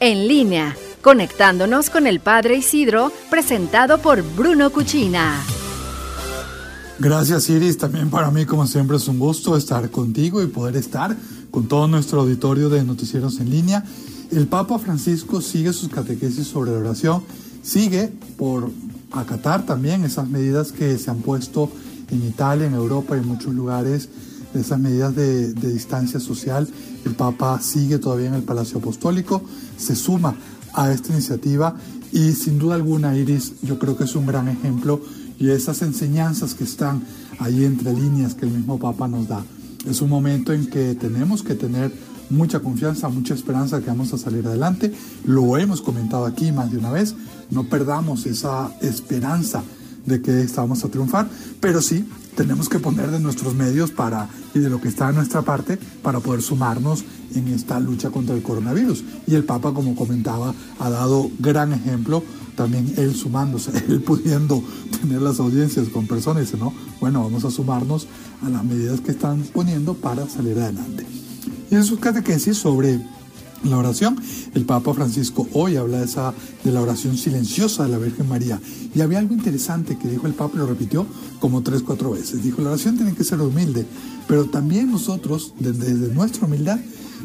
en línea, conectándonos con el Padre Isidro, presentado por Bruno Cuchina. Gracias Iris, también para mí como siempre es un gusto estar contigo y poder estar con todo nuestro auditorio de noticieros en línea. El Papa Francisco sigue sus catequesis sobre la oración, sigue por acatar también esas medidas que se han puesto en Italia, en Europa y en muchos lugares, esas medidas de, de distancia social. El Papa sigue todavía en el Palacio Apostólico, se suma a esta iniciativa y sin duda alguna, Iris, yo creo que es un gran ejemplo y esas enseñanzas que están ahí entre líneas que el mismo Papa nos da. Es un momento en que tenemos que tener mucha confianza, mucha esperanza que vamos a salir adelante. Lo hemos comentado aquí más de una vez. No perdamos esa esperanza de que vamos a triunfar, pero sí tenemos que poner de nuestros medios para y de lo que está a nuestra parte para poder sumarnos en esta lucha contra el coronavirus. Y el Papa, como comentaba, ha dado gran ejemplo también él sumándose, él pudiendo tener las audiencias con personas, dice, no, bueno, vamos a sumarnos a las medidas que están poniendo para salir adelante. Y en sus catequesis sobre la oración, el Papa Francisco hoy habla de, la oración silenciosa de la Virgen María. Y había algo interesante que dijo el Papa, lo repitió como tres, cuatro veces. Dijo, la oración tiene que ser humilde, pero también nosotros, desde, desde nuestra humildad,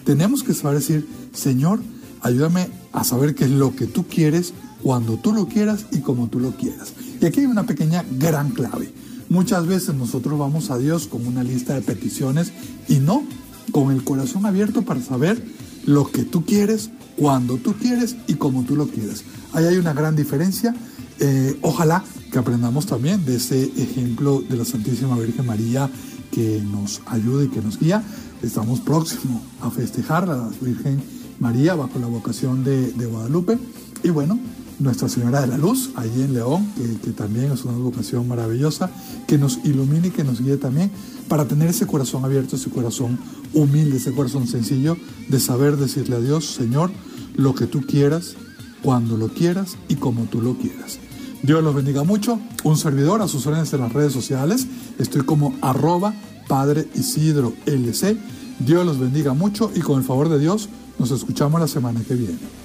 tenemos que saber decir, Señor, ayúdame a saber qué es lo que tú quieres cuando tú lo quieras y como tú lo quieras. Y aquí hay una pequeña gran clave. Muchas veces nosotros vamos a Dios con una lista de peticiones y no con el corazón abierto para saber lo que tú quieres, cuando tú quieres y como tú lo quieres. Ahí hay una gran diferencia. Eh, ojalá que aprendamos también de ese ejemplo de la Santísima Virgen María que nos ayude y que nos guía. Estamos próximos a festejar a la Virgen María bajo la vocación de, de Guadalupe. Y bueno, nuestra Señora de la Luz, allí en León, que, también es una vocación maravillosa, que nos ilumine que nos guíe también para tener ese corazón abierto, ese corazón humilde, ese corazón sencillo de saber decirle a Dios, Señor, lo que tú quieras, cuando lo quieras y como tú lo quieras. Dios los bendiga mucho. Un servidor a sus órdenes en las redes sociales. Estoy como arroba Padre Isidro LC. Dios los bendiga mucho y con el favor de Dios nos escuchamos la semana que viene.